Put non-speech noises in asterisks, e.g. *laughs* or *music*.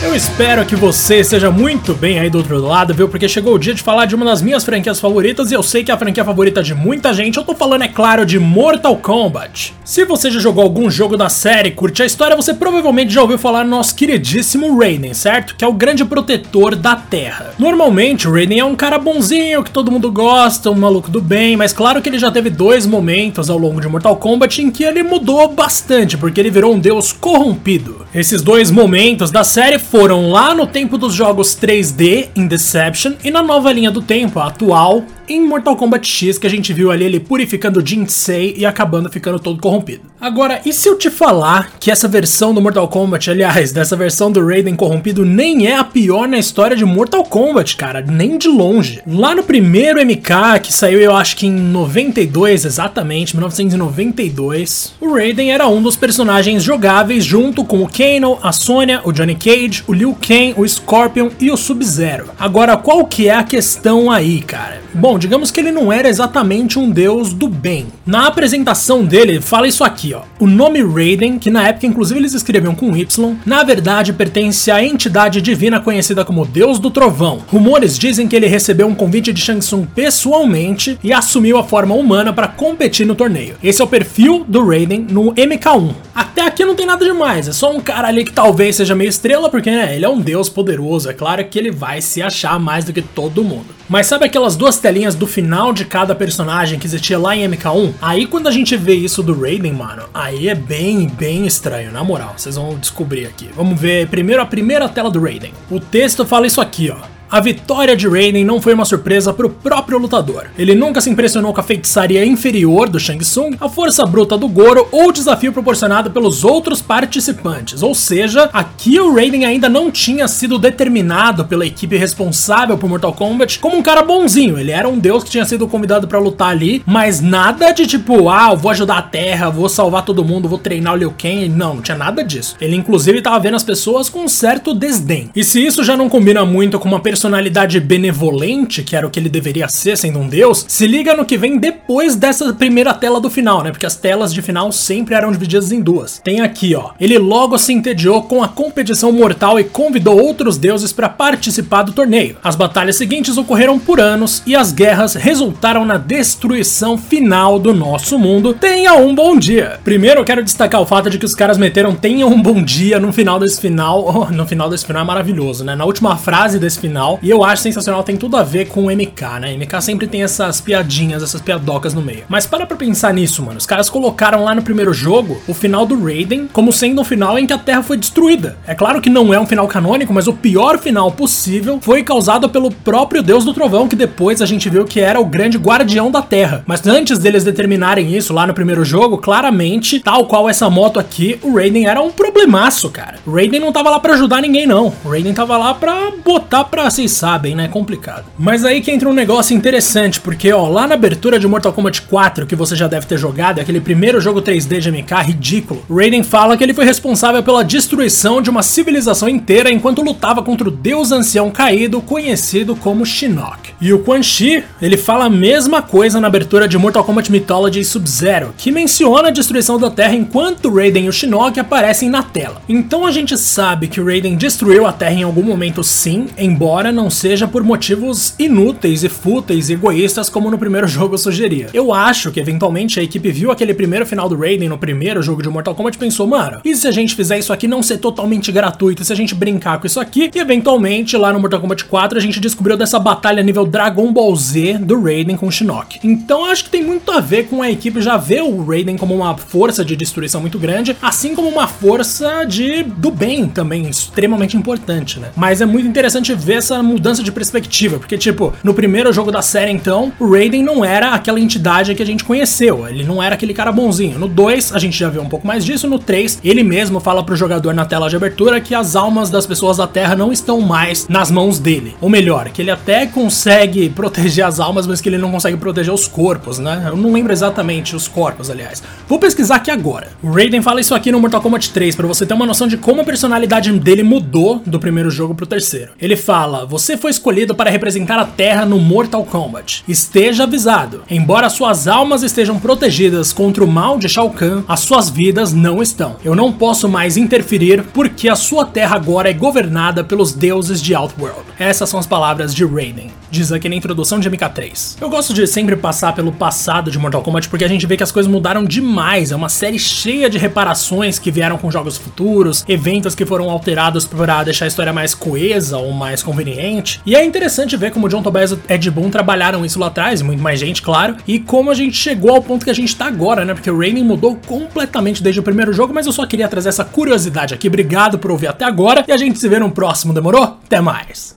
Eu espero que você esteja muito bem aí do outro lado, viu? Porque chegou o dia de falar de uma das minhas franquias favoritas e eu sei que é a franquia favorita de muita gente. Eu tô falando, é claro, de Mortal Kombat. Se você já jogou algum jogo da série, curte a história, você provavelmente já ouviu falar no nosso queridíssimo Raiden, certo? Que é o grande protetor da Terra. Normalmente, o Raiden é um cara bonzinho, que todo mundo gosta, um maluco do bem, mas claro que ele já teve dois momentos ao longo de Mortal Kombat em que ele mudou bastante, porque ele virou um deus corrompido. Esses dois momentos da série foram lá no tempo dos jogos 3D em Deception e na nova linha do tempo, atual, em Mortal Kombat X, que a gente viu ali ele purificando Jinsei e acabando ficando todo corrompido. Agora, e se eu te falar que essa versão do Mortal Kombat, aliás, dessa versão do Raiden corrompido, nem é a pior na história de Mortal Kombat, cara, nem de longe. Lá no primeiro MK, que saiu eu acho que em 92 exatamente, 1992, o Raiden era um dos personagens jogáveis junto com o Kano, a Sonya, o Johnny Cage, o Liu Kang, o Scorpion e o Sub-Zero. Agora, qual que é a questão aí, cara? Bom, digamos que ele não era exatamente um deus do bem. Na apresentação dele, ele fala isso aqui, ó. O nome Raiden, que na época inclusive eles escreviam com Y, na verdade pertence à entidade divina conhecida como Deus do Trovão. Rumores dizem que ele recebeu um convite de Shang Tsung pessoalmente e assumiu a forma humana para competir no torneio. Esse é o perfil do Raiden no MK1. Até aqui não tem nada demais, é só um cara ali que talvez seja meio estrela, porque né, ele é um deus poderoso, é claro que ele vai se achar mais do que todo mundo. Mas sabe aquelas duas telinhas do final de cada personagem que existia lá em MK1? Aí quando a gente vê isso do Raiden, mano, aí é bem, bem estranho, na moral. Vocês vão descobrir aqui. Vamos ver primeiro a primeira tela do Raiden. O texto fala isso aqui, ó. A vitória de Raiden não foi uma surpresa para o próprio lutador. Ele nunca se impressionou com a feitiçaria inferior do Shang Tsung, a força bruta do Goro ou o desafio proporcionado pelos outros participantes. Ou seja, aqui o Raiden ainda não tinha sido determinado pela equipe responsável por Mortal Kombat como um cara bonzinho. Ele era um deus que tinha sido convidado para lutar ali, mas nada de tipo, ah, eu vou ajudar a Terra, vou salvar todo mundo, vou treinar o Liu Kang. Não, não tinha nada disso. Ele inclusive estava vendo as pessoas com um certo desdém. E se isso já não combina muito com uma personalidade benevolente, que era o que ele deveria ser sendo um deus, se liga no que vem depois dessa primeira tela do final, né? Porque as telas de final sempre eram divididas em duas. Tem aqui, ó. Ele logo se entediou com a competição mortal e convidou outros deuses para participar do torneio. As batalhas seguintes ocorreram por anos e as guerras resultaram na destruição final do nosso mundo. Tenha um bom dia. Primeiro eu quero destacar o fato de que os caras meteram tenha um bom dia no final desse final. *laughs* Oh, no final desse final é maravilhoso, né? Na última frase desse final e eu acho sensacional, tem tudo a ver com o MK, né? MK sempre tem essas piadinhas, essas piadocas no meio. Mas para pra pensar nisso, mano. Os caras colocaram lá no primeiro jogo o final do Raiden como sendo um final em que a Terra foi destruída. É claro que não é um final canônico, mas o pior final possível foi causado pelo próprio Deus do Trovão, que depois a gente viu que era o grande guardião da Terra. Mas antes deles determinarem isso lá no primeiro jogo, claramente, tal qual essa moto aqui, o Raiden era um problemaço, cara. O Raiden não tava lá para ajudar ninguém, não. O Raiden tava lá pra botar pra vocês sabem, né? É complicado. Mas aí que entra um negócio interessante, porque ó, lá na abertura de Mortal Kombat 4, que você já deve ter jogado, aquele primeiro jogo 3D de MK ridículo, Raiden fala que ele foi responsável pela destruição de uma civilização inteira enquanto lutava contra o deus ancião caído conhecido como Shinnok. E o Quan Chi, ele fala a mesma coisa na abertura de Mortal Kombat Mythology Sub-Zero, que menciona a destruição da Terra enquanto Raiden e o Shinnok aparecem na tela. Então a gente sabe que Raiden destruiu a Terra em algum momento sim, embora não seja por motivos inúteis e fúteis e egoístas como no primeiro *laughs* jogo sugeria. Eu acho que eventualmente a equipe viu aquele primeiro final do Raiden no primeiro jogo de Mortal Kombat e pensou, mano, e se a gente fizer isso aqui não ser totalmente gratuito, se a gente brincar com isso aqui, e eventualmente lá no Mortal Kombat 4 a gente descobriu dessa batalha nível Dragon Ball Z do Raiden com o Shinnok. Então acho que tem muito a ver com a equipe já ver o Raiden como uma força de destruição muito grande, assim como uma força de do bem também, extremamente importante, né? Mas é muito interessante ver essa mudança de perspectiva, porque, tipo, no primeiro jogo da série, então, o Raiden não era aquela entidade que a gente conheceu, ele não era aquele cara bonzinho. No 2, a gente já viu um pouco mais disso, no 3, ele mesmo fala pro jogador na tela de abertura que as almas das pessoas da Terra não estão mais nas mãos dele. Ou melhor, que ele até consegue *laughs* proteger as almas, mas que ele não consegue proteger os corpos, né? Eu não lembro exatamente os corpos, aliás. Vou pesquisar aqui agora. O Raiden fala isso aqui no Mortal Kombat 3, para você ter uma noção de como a personalidade dele mudou do primeiro jogo pro terceiro. Ele fala fala: Você foi escolhido para representar a Terra no Mortal Kombat. Esteja avisado. Embora suas almas estejam protegidas contra o mal de Shao Kahn, as suas vidas não estão. Eu não posso mais interferir porque a sua Terra agora é governada pelos deuses de Outworld. Essas são as palavras de Raiden. Diz aqui na introdução de MK3. Eu gosto de sempre passar pelo passado de Mortal Kombat porque a gente vê que as coisas mudaram demais. É uma série cheia de reparações que vieram com jogos futuros, eventos que foram alterados para deixar a história mais coesa ou mais conveniente. E é interessante ver como John Tobias e Ed Boon trabalharam isso lá atrás, muito mais gente, claro, e como a gente chegou ao ponto que a gente tá agora, né? Porque o Raiden mudou completamente desde o primeiro jogo, mas eu só queria trazer essa curiosidade aqui. Obrigado por ouvir até agora e a gente se vê no próximo, demorou? Até mais!